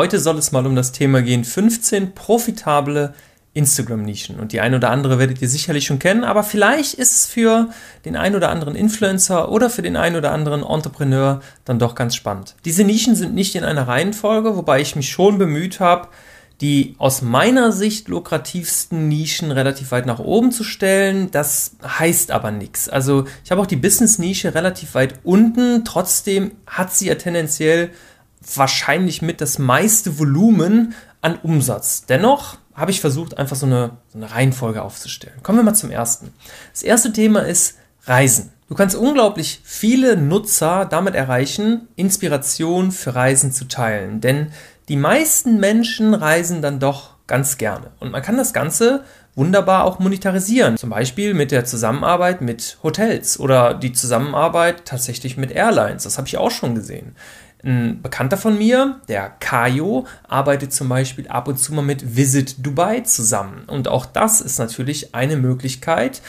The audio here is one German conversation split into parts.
Heute soll es mal um das Thema gehen, 15 profitable Instagram-Nischen. Und die ein oder andere werdet ihr sicherlich schon kennen, aber vielleicht ist es für den ein oder anderen Influencer oder für den ein oder anderen Entrepreneur dann doch ganz spannend. Diese Nischen sind nicht in einer Reihenfolge, wobei ich mich schon bemüht habe, die aus meiner Sicht lukrativsten Nischen relativ weit nach oben zu stellen. Das heißt aber nichts. Also ich habe auch die Business-Nische relativ weit unten. Trotzdem hat sie ja tendenziell wahrscheinlich mit das meiste Volumen an Umsatz. Dennoch habe ich versucht, einfach so eine, so eine Reihenfolge aufzustellen. Kommen wir mal zum ersten. Das erste Thema ist Reisen. Du kannst unglaublich viele Nutzer damit erreichen, Inspiration für Reisen zu teilen. Denn die meisten Menschen reisen dann doch ganz gerne. Und man kann das Ganze wunderbar auch monetarisieren. Zum Beispiel mit der Zusammenarbeit mit Hotels oder die Zusammenarbeit tatsächlich mit Airlines. Das habe ich auch schon gesehen. Ein Bekannter von mir, der Kayo, arbeitet zum Beispiel ab und zu mal mit Visit Dubai zusammen. Und auch das ist natürlich eine Möglichkeit,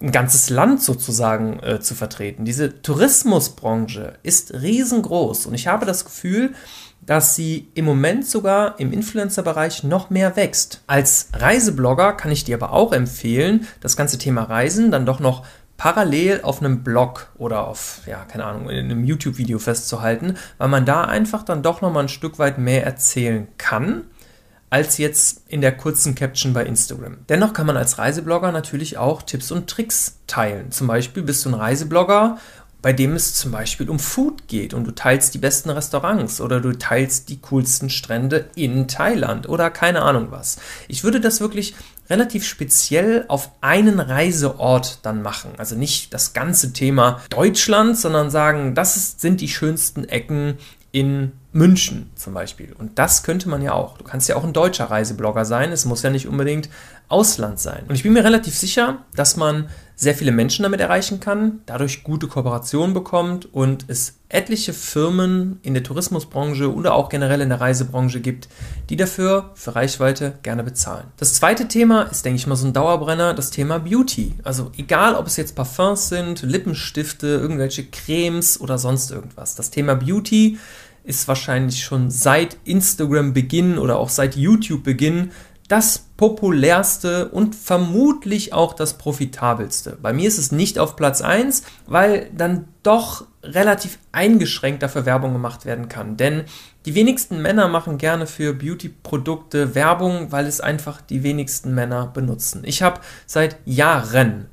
ein ganzes Land sozusagen äh, zu vertreten. Diese Tourismusbranche ist riesengroß und ich habe das Gefühl, dass sie im Moment sogar im Influencer-Bereich noch mehr wächst. Als Reiseblogger kann ich dir aber auch empfehlen, das ganze Thema Reisen dann doch noch parallel auf einem Blog oder auf, ja, keine Ahnung, in einem YouTube-Video festzuhalten, weil man da einfach dann doch noch mal ein Stück weit mehr erzählen kann als jetzt in der kurzen Caption bei Instagram. Dennoch kann man als Reiseblogger natürlich auch Tipps und Tricks teilen. Zum Beispiel bist du ein Reiseblogger bei dem es zum Beispiel um Food geht und du teilst die besten Restaurants oder du teilst die coolsten Strände in Thailand oder keine Ahnung was. Ich würde das wirklich relativ speziell auf einen Reiseort dann machen. Also nicht das ganze Thema Deutschland, sondern sagen, das ist, sind die schönsten Ecken in München zum Beispiel. Und das könnte man ja auch. Du kannst ja auch ein deutscher Reiseblogger sein. Es muss ja nicht unbedingt Ausland sein. Und ich bin mir relativ sicher, dass man sehr viele Menschen damit erreichen kann, dadurch gute Kooperationen bekommt und es etliche Firmen in der Tourismusbranche oder auch generell in der Reisebranche gibt, die dafür für Reichweite gerne bezahlen. Das zweite Thema ist, denke ich mal, so ein Dauerbrenner, das Thema Beauty. Also egal, ob es jetzt Parfums sind, Lippenstifte, irgendwelche Cremes oder sonst irgendwas. Das Thema Beauty ist wahrscheinlich schon seit Instagram-Beginn oder auch seit YouTube-Beginn das populärste und vermutlich auch das profitabelste. Bei mir ist es nicht auf Platz 1, weil dann doch relativ eingeschränkt dafür Werbung gemacht werden kann. Denn die wenigsten Männer machen gerne für Beauty-Produkte Werbung, weil es einfach die wenigsten Männer benutzen. Ich habe seit Jahren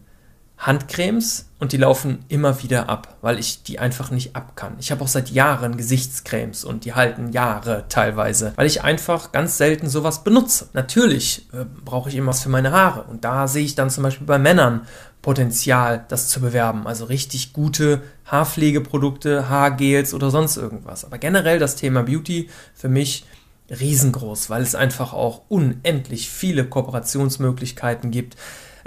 Handcremes und die laufen immer wieder ab, weil ich die einfach nicht ab kann. Ich habe auch seit Jahren Gesichtscremes und die halten Jahre teilweise, weil ich einfach ganz selten sowas benutze. Natürlich äh, brauche ich immer was für meine Haare und da sehe ich dann zum Beispiel bei Männern Potenzial, das zu bewerben. Also richtig gute Haarpflegeprodukte, Haargels oder sonst irgendwas. Aber generell das Thema Beauty für mich riesengroß, weil es einfach auch unendlich viele Kooperationsmöglichkeiten gibt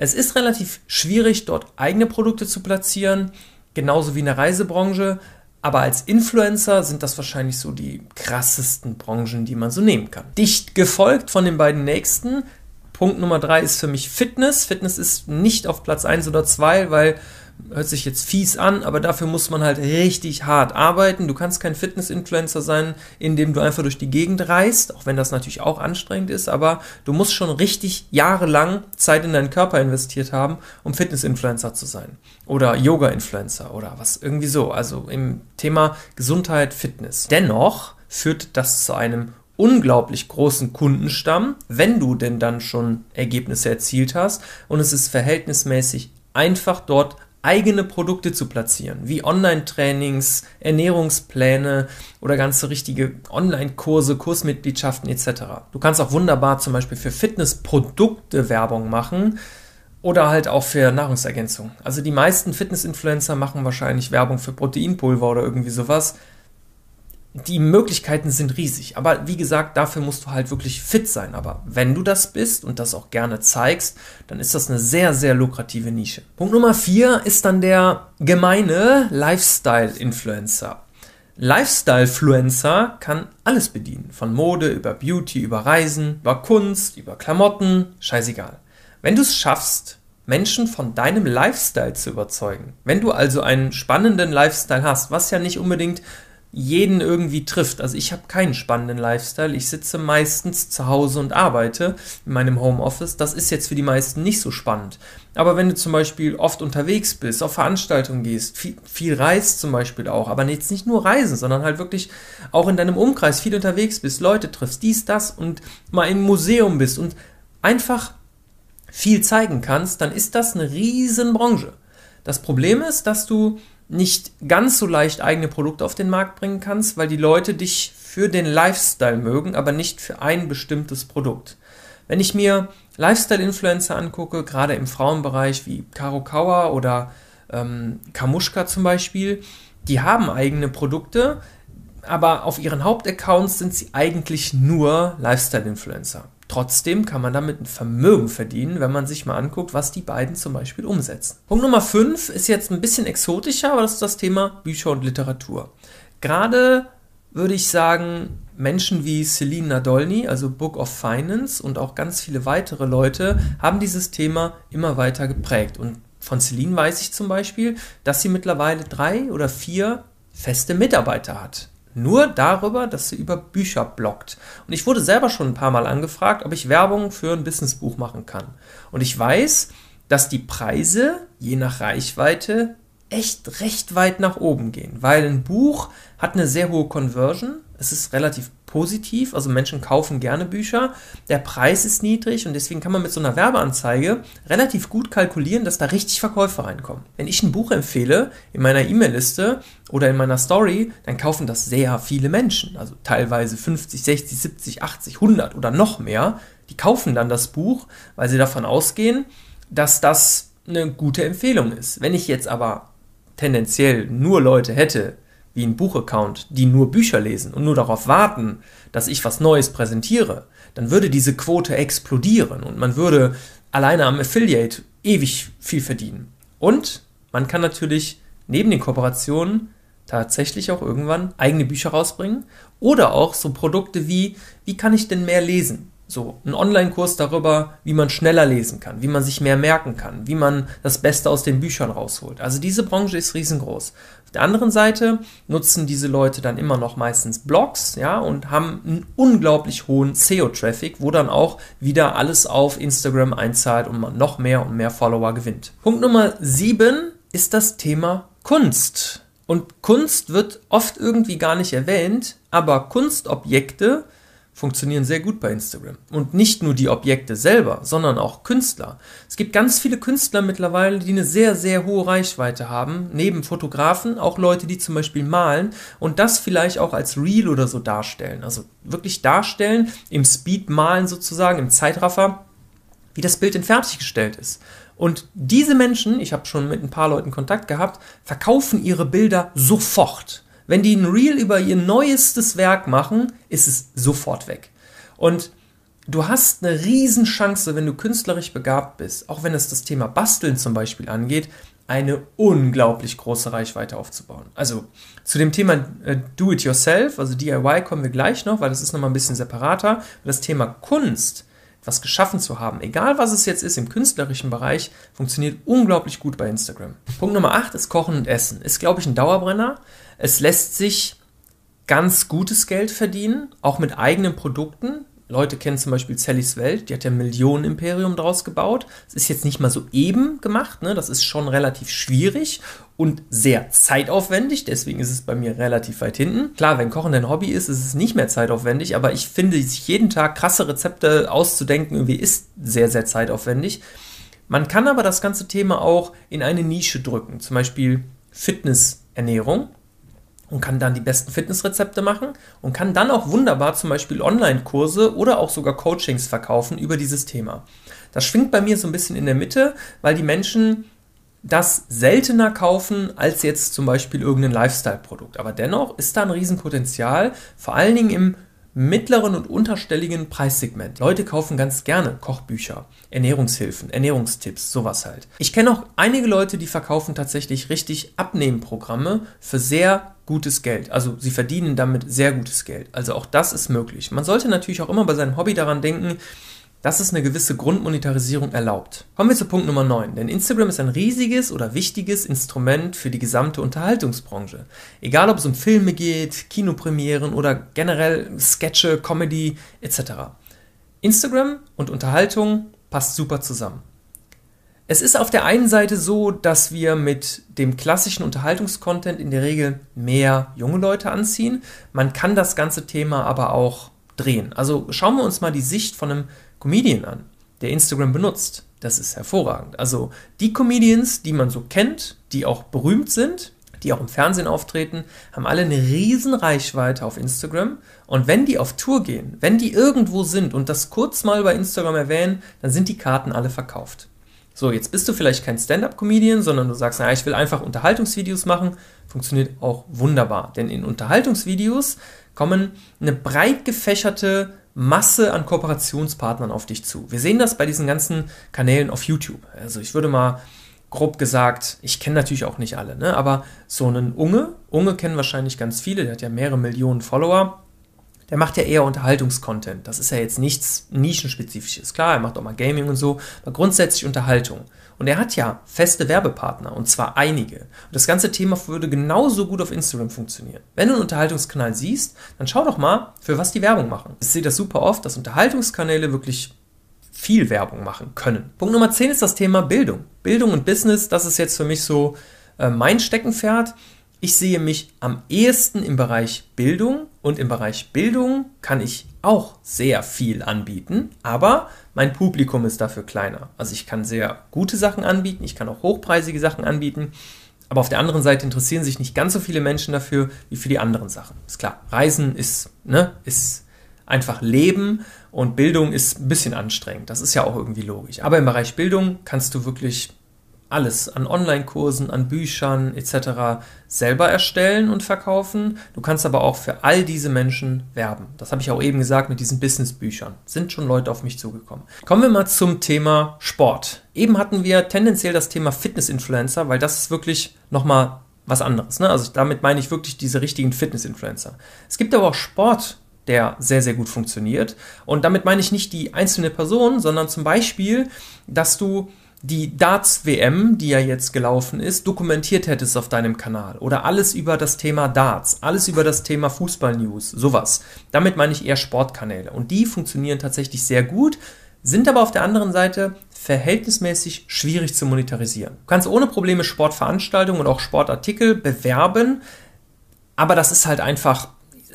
es ist relativ schwierig, dort eigene Produkte zu platzieren, genauso wie in der Reisebranche. Aber als Influencer sind das wahrscheinlich so die krassesten Branchen, die man so nehmen kann. Dicht gefolgt von den beiden nächsten. Punkt Nummer drei ist für mich Fitness. Fitness ist nicht auf Platz eins oder zwei, weil hört sich jetzt fies an, aber dafür muss man halt richtig hart arbeiten. Du kannst kein Fitness-Influencer sein, indem du einfach durch die Gegend reist, auch wenn das natürlich auch anstrengend ist, aber du musst schon richtig jahrelang Zeit in deinen Körper investiert haben, um Fitness-Influencer zu sein. Oder Yoga-Influencer oder was irgendwie so. Also im Thema Gesundheit, Fitness. Dennoch führt das zu einem unglaublich großen Kundenstamm, wenn du denn dann schon Ergebnisse erzielt hast und es ist verhältnismäßig einfach dort eigene Produkte zu platzieren, wie Online-Trainings, Ernährungspläne oder ganze richtige Online-Kurse, Kursmitgliedschaften etc. Du kannst auch wunderbar zum Beispiel für Fitnessprodukte Werbung machen oder halt auch für Nahrungsergänzung. Also die meisten Fitness-Influencer machen wahrscheinlich Werbung für Proteinpulver oder irgendwie sowas die Möglichkeiten sind riesig. Aber wie gesagt, dafür musst du halt wirklich fit sein. Aber wenn du das bist und das auch gerne zeigst, dann ist das eine sehr, sehr lukrative Nische. Punkt Nummer vier ist dann der gemeine Lifestyle-Influencer. Lifestyle-Fluencer kann alles bedienen. Von Mode über Beauty, über Reisen, über Kunst, über Klamotten, scheißegal. Wenn du es schaffst, Menschen von deinem Lifestyle zu überzeugen, wenn du also einen spannenden Lifestyle hast, was ja nicht unbedingt jeden irgendwie trifft. Also ich habe keinen spannenden Lifestyle. Ich sitze meistens zu Hause und arbeite in meinem Homeoffice. Das ist jetzt für die meisten nicht so spannend. Aber wenn du zum Beispiel oft unterwegs bist, auf Veranstaltungen gehst, viel, viel reist zum Beispiel auch, aber jetzt nicht nur reisen, sondern halt wirklich auch in deinem Umkreis viel unterwegs bist, Leute triffst, dies, das und mal im Museum bist und einfach viel zeigen kannst, dann ist das eine riesen Branche. Das Problem ist, dass du nicht ganz so leicht eigene Produkte auf den Markt bringen kannst, weil die Leute dich für den Lifestyle mögen, aber nicht für ein bestimmtes Produkt. Wenn ich mir Lifestyle-Influencer angucke, gerade im Frauenbereich wie Caro Kauer oder ähm, Kamushka zum Beispiel, die haben eigene Produkte, aber auf ihren Hauptaccounts sind sie eigentlich nur Lifestyle-Influencer. Trotzdem kann man damit ein Vermögen verdienen, wenn man sich mal anguckt, was die beiden zum Beispiel umsetzen. Punkt Nummer 5 ist jetzt ein bisschen exotischer, aber das ist das Thema Bücher und Literatur. Gerade würde ich sagen, Menschen wie Celine Nadolny, also Book of Finance und auch ganz viele weitere Leute haben dieses Thema immer weiter geprägt. Und von Celine weiß ich zum Beispiel, dass sie mittlerweile drei oder vier feste Mitarbeiter hat. Nur darüber, dass sie über Bücher bloggt. Und ich wurde selber schon ein paar Mal angefragt, ob ich Werbung für ein Businessbuch machen kann. Und ich weiß, dass die Preise je nach Reichweite echt recht weit nach oben gehen, weil ein Buch hat eine sehr hohe Conversion. Es ist relativ positiv, also Menschen kaufen gerne Bücher. Der Preis ist niedrig und deswegen kann man mit so einer Werbeanzeige relativ gut kalkulieren, dass da richtig Verkäufe reinkommen. Wenn ich ein Buch empfehle in meiner E-Mail-Liste oder in meiner Story, dann kaufen das sehr viele Menschen, also teilweise 50, 60, 70, 80, 100 oder noch mehr. Die kaufen dann das Buch, weil sie davon ausgehen, dass das eine gute Empfehlung ist. Wenn ich jetzt aber tendenziell nur Leute hätte, wie ein Buchaccount, die nur Bücher lesen und nur darauf warten, dass ich was Neues präsentiere, dann würde diese Quote explodieren und man würde alleine am Affiliate ewig viel verdienen. Und man kann natürlich neben den Kooperationen tatsächlich auch irgendwann eigene Bücher rausbringen oder auch so Produkte wie, wie kann ich denn mehr lesen? So, ein Online-Kurs darüber, wie man schneller lesen kann, wie man sich mehr merken kann, wie man das Beste aus den Büchern rausholt. Also diese Branche ist riesengroß. Auf der anderen Seite nutzen diese Leute dann immer noch meistens Blogs, ja, und haben einen unglaublich hohen SEO-Traffic, wo dann auch wieder alles auf Instagram einzahlt und man noch mehr und mehr Follower gewinnt. Punkt Nummer 7 ist das Thema Kunst. Und Kunst wird oft irgendwie gar nicht erwähnt, aber Kunstobjekte funktionieren sehr gut bei Instagram. Und nicht nur die Objekte selber, sondern auch Künstler. Es gibt ganz viele Künstler mittlerweile, die eine sehr, sehr hohe Reichweite haben. Neben Fotografen auch Leute, die zum Beispiel malen und das vielleicht auch als Reel oder so darstellen. Also wirklich darstellen, im Speed malen sozusagen, im Zeitraffer, wie das Bild denn fertiggestellt ist. Und diese Menschen, ich habe schon mit ein paar Leuten Kontakt gehabt, verkaufen ihre Bilder sofort. Wenn die ein Reel über ihr neuestes Werk machen, ist es sofort weg. Und du hast eine Riesenchance, wenn du künstlerisch begabt bist, auch wenn es das Thema Basteln zum Beispiel angeht, eine unglaublich große Reichweite aufzubauen. Also zu dem Thema äh, Do-it-yourself, also DIY, kommen wir gleich noch, weil das ist nochmal ein bisschen separater. Das Thema Kunst, was geschaffen zu haben, egal was es jetzt ist im künstlerischen Bereich, funktioniert unglaublich gut bei Instagram. Punkt Nummer 8 ist Kochen und Essen. Ist, glaube ich, ein Dauerbrenner. Es lässt sich ganz gutes Geld verdienen, auch mit eigenen Produkten. Leute kennen zum Beispiel Sallys Welt, die hat ja ein Millionen-Imperium draus gebaut. Es ist jetzt nicht mal so eben gemacht, ne? das ist schon relativ schwierig und sehr zeitaufwendig, deswegen ist es bei mir relativ weit hinten. Klar, wenn Kochen dein Hobby ist, ist es nicht mehr zeitaufwendig, aber ich finde, sich jeden Tag krasse Rezepte auszudenken, irgendwie ist sehr, sehr zeitaufwendig. Man kann aber das ganze Thema auch in eine Nische drücken, zum Beispiel Fitnessernährung und kann dann die besten Fitnessrezepte machen und kann dann auch wunderbar zum Beispiel Online-Kurse oder auch sogar Coachings verkaufen über dieses Thema. Das schwingt bei mir so ein bisschen in der Mitte, weil die Menschen das seltener kaufen als jetzt zum Beispiel irgendein Lifestyle-Produkt. Aber dennoch ist da ein Riesenpotenzial, vor allen Dingen im mittleren und unterstelligen Preissegment. Leute kaufen ganz gerne Kochbücher, Ernährungshilfen, Ernährungstipps, sowas halt. Ich kenne auch einige Leute, die verkaufen tatsächlich richtig Abnehmprogramme für sehr gutes Geld. Also sie verdienen damit sehr gutes Geld. Also auch das ist möglich. Man sollte natürlich auch immer bei seinem Hobby daran denken, dass es eine gewisse Grundmonetarisierung erlaubt. Kommen wir zu Punkt Nummer 9, denn Instagram ist ein riesiges oder wichtiges Instrument für die gesamte Unterhaltungsbranche. Egal ob es um Filme geht, Kinopremieren oder generell Sketche, Comedy etc. Instagram und Unterhaltung passt super zusammen. Es ist auf der einen Seite so, dass wir mit dem klassischen Unterhaltungskontent in der Regel mehr junge Leute anziehen. Man kann das ganze Thema aber auch drehen. Also schauen wir uns mal die Sicht von einem Comedian an, der Instagram benutzt. Das ist hervorragend. Also die Comedians, die man so kennt, die auch berühmt sind, die auch im Fernsehen auftreten, haben alle eine riesen Reichweite auf Instagram. Und wenn die auf Tour gehen, wenn die irgendwo sind und das kurz mal bei Instagram erwähnen, dann sind die Karten alle verkauft. So, jetzt bist du vielleicht kein Stand-up-Comedian, sondern du sagst, naja, ich will einfach Unterhaltungsvideos machen. Funktioniert auch wunderbar. Denn in Unterhaltungsvideos kommen eine breit gefächerte Masse an Kooperationspartnern auf dich zu. Wir sehen das bei diesen ganzen Kanälen auf YouTube. Also ich würde mal grob gesagt, ich kenne natürlich auch nicht alle, ne? aber so einen Unge, Unge kennen wahrscheinlich ganz viele, der hat ja mehrere Millionen Follower, der macht ja eher Unterhaltungskontent. Das ist ja jetzt nichts Nischenspezifisches. Klar, er macht auch mal Gaming und so, aber grundsätzlich Unterhaltung. Und er hat ja feste Werbepartner, und zwar einige. Und das ganze Thema würde genauso gut auf Instagram funktionieren. Wenn du einen Unterhaltungskanal siehst, dann schau doch mal, für was die Werbung machen. Ich sehe das super oft, dass Unterhaltungskanäle wirklich viel Werbung machen können. Punkt Nummer 10 ist das Thema Bildung. Bildung und Business, das ist jetzt für mich so äh, mein Steckenpferd. Ich sehe mich am ehesten im Bereich Bildung und im Bereich Bildung kann ich auch sehr viel anbieten, aber mein Publikum ist dafür kleiner. Also ich kann sehr gute Sachen anbieten, ich kann auch hochpreisige Sachen anbieten, aber auf der anderen Seite interessieren sich nicht ganz so viele Menschen dafür wie für die anderen Sachen. Ist klar, Reisen ist, ne, ist einfach Leben und Bildung ist ein bisschen anstrengend. Das ist ja auch irgendwie logisch. Aber im Bereich Bildung kannst du wirklich alles an Online-Kursen, an Büchern etc. selber erstellen und verkaufen. Du kannst aber auch für all diese Menschen werben. Das habe ich auch eben gesagt mit diesen Business-Büchern. Sind schon Leute auf mich zugekommen. Kommen wir mal zum Thema Sport. Eben hatten wir tendenziell das Thema Fitness-Influencer, weil das ist wirklich nochmal was anderes. Ne? Also damit meine ich wirklich diese richtigen Fitness-Influencer. Es gibt aber auch Sport der sehr, sehr gut funktioniert. Und damit meine ich nicht die einzelne Person, sondern zum Beispiel, dass du die Darts-WM, die ja jetzt gelaufen ist, dokumentiert hättest auf deinem Kanal. Oder alles über das Thema Darts, alles über das Thema Fußball-News, sowas. Damit meine ich eher Sportkanäle. Und die funktionieren tatsächlich sehr gut, sind aber auf der anderen Seite verhältnismäßig schwierig zu monetarisieren. Du kannst ohne Probleme Sportveranstaltungen und auch Sportartikel bewerben, aber das ist halt einfach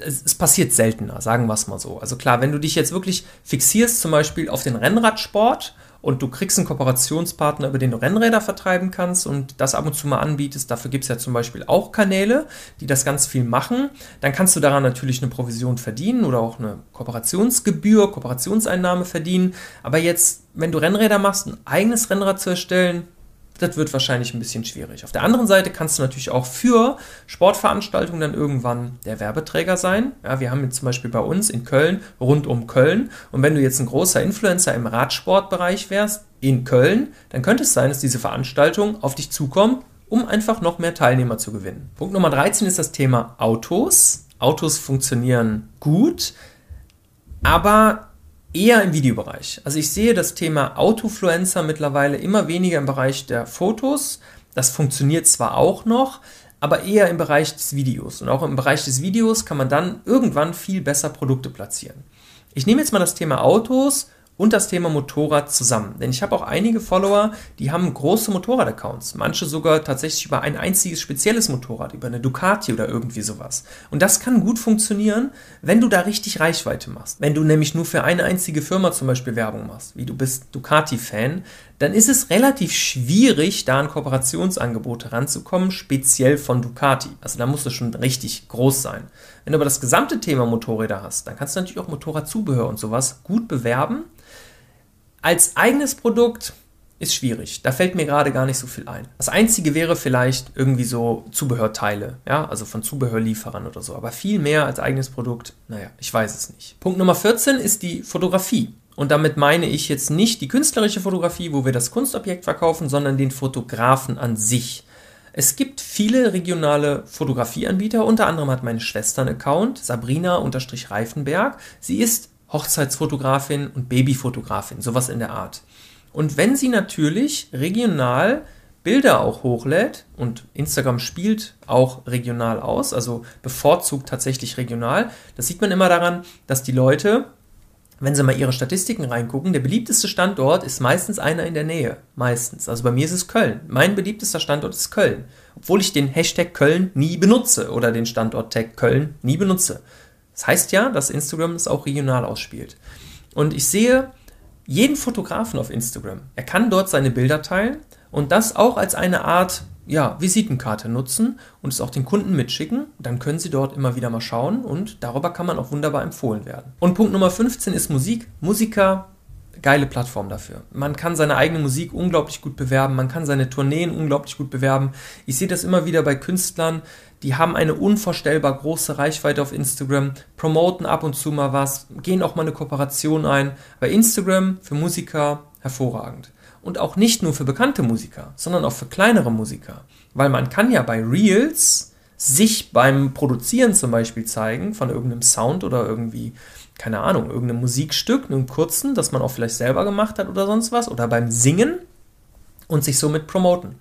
es, passiert seltener, sagen wir es mal so. Also klar, wenn du dich jetzt wirklich fixierst, zum Beispiel auf den Rennradsport und du kriegst einen Kooperationspartner, über den du Rennräder vertreiben kannst und das ab und zu mal anbietest. Dafür gibt es ja zum Beispiel auch Kanäle, die das ganz viel machen. Dann kannst du daran natürlich eine Provision verdienen oder auch eine Kooperationsgebühr, Kooperationseinnahme verdienen. Aber jetzt, wenn du Rennräder machst, ein eigenes Rennrad zu erstellen, das wird wahrscheinlich ein bisschen schwierig. Auf der anderen Seite kannst du natürlich auch für Sportveranstaltungen dann irgendwann der Werbeträger sein. Ja, wir haben jetzt zum Beispiel bei uns in Köln rund um Köln. Und wenn du jetzt ein großer Influencer im Radsportbereich wärst in Köln, dann könnte es sein, dass diese Veranstaltung auf dich zukommt, um einfach noch mehr Teilnehmer zu gewinnen. Punkt Nummer 13 ist das Thema Autos. Autos funktionieren gut, aber eher im Videobereich. Also ich sehe das Thema Autofluencer mittlerweile immer weniger im Bereich der Fotos. Das funktioniert zwar auch noch, aber eher im Bereich des Videos. Und auch im Bereich des Videos kann man dann irgendwann viel besser Produkte platzieren. Ich nehme jetzt mal das Thema Autos und das Thema Motorrad zusammen. Denn ich habe auch einige Follower, die haben große Motorrad-Accounts. Manche sogar tatsächlich über ein einziges spezielles Motorrad, über eine Ducati oder irgendwie sowas. Und das kann gut funktionieren, wenn du da richtig Reichweite machst. Wenn du nämlich nur für eine einzige Firma zum Beispiel Werbung machst, wie du bist Ducati-Fan, dann ist es relativ schwierig, da an Kooperationsangebote ranzukommen, speziell von Ducati. Also da muss es schon richtig groß sein. Wenn du aber das gesamte Thema Motorräder hast, dann kannst du natürlich auch Motorradzubehör und sowas gut bewerben als eigenes Produkt ist schwierig. Da fällt mir gerade gar nicht so viel ein. Das einzige wäre vielleicht irgendwie so Zubehörteile, ja, also von Zubehörlieferern oder so. Aber viel mehr als eigenes Produkt, naja, ich weiß es nicht. Punkt Nummer 14 ist die Fotografie. Und damit meine ich jetzt nicht die künstlerische Fotografie, wo wir das Kunstobjekt verkaufen, sondern den Fotografen an sich. Es gibt viele regionale Fotografieanbieter, unter anderem hat meine Schwester einen Account, Sabrina-Reifenberg. Sie ist Hochzeitsfotografin und Babyfotografin, sowas in der Art. Und wenn sie natürlich regional Bilder auch hochlädt und Instagram spielt auch regional aus, also bevorzugt tatsächlich regional, das sieht man immer daran, dass die Leute, wenn sie mal ihre Statistiken reingucken, der beliebteste Standort ist meistens einer in der Nähe. Meistens. Also bei mir ist es Köln. Mein beliebtester Standort ist Köln. Obwohl ich den Hashtag Köln nie benutze oder den Standort-Tag Köln nie benutze. Das heißt ja, dass Instagram es auch regional ausspielt. Und ich sehe jeden Fotografen auf Instagram. Er kann dort seine Bilder teilen und das auch als eine Art ja, Visitenkarte nutzen und es auch den Kunden mitschicken. Dann können sie dort immer wieder mal schauen und darüber kann man auch wunderbar empfohlen werden. Und Punkt Nummer 15 ist Musik. Musiker, geile Plattform dafür. Man kann seine eigene Musik unglaublich gut bewerben, man kann seine Tourneen unglaublich gut bewerben. Ich sehe das immer wieder bei Künstlern, die haben eine unvorstellbar große Reichweite auf Instagram, promoten ab und zu mal was, gehen auch mal eine Kooperation ein. Bei Instagram für Musiker hervorragend und auch nicht nur für bekannte Musiker, sondern auch für kleinere Musiker. Weil man kann ja bei Reels sich beim Produzieren zum Beispiel zeigen von irgendeinem Sound oder irgendwie, keine Ahnung, irgendeinem Musikstück, einem kurzen, das man auch vielleicht selber gemacht hat oder sonst was, oder beim Singen und sich somit promoten.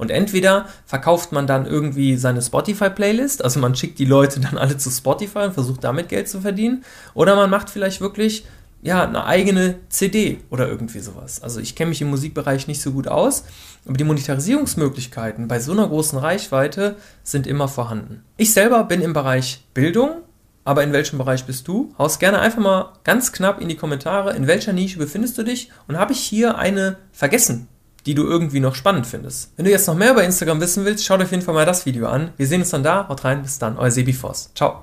Und entweder verkauft man dann irgendwie seine Spotify-Playlist, also man schickt die Leute dann alle zu Spotify und versucht damit Geld zu verdienen, oder man macht vielleicht wirklich ja, eine eigene CD oder irgendwie sowas. Also ich kenne mich im Musikbereich nicht so gut aus, aber die Monetarisierungsmöglichkeiten bei so einer großen Reichweite sind immer vorhanden. Ich selber bin im Bereich Bildung, aber in welchem Bereich bist du? Haus gerne einfach mal ganz knapp in die Kommentare, in welcher Nische befindest du dich und habe ich hier eine vergessen, die du irgendwie noch spannend findest. Wenn du jetzt noch mehr über Instagram wissen willst, schau dir auf jeden Fall mal das Video an. Wir sehen uns dann da. Haut rein, bis dann, euer Sebi Voss. Ciao.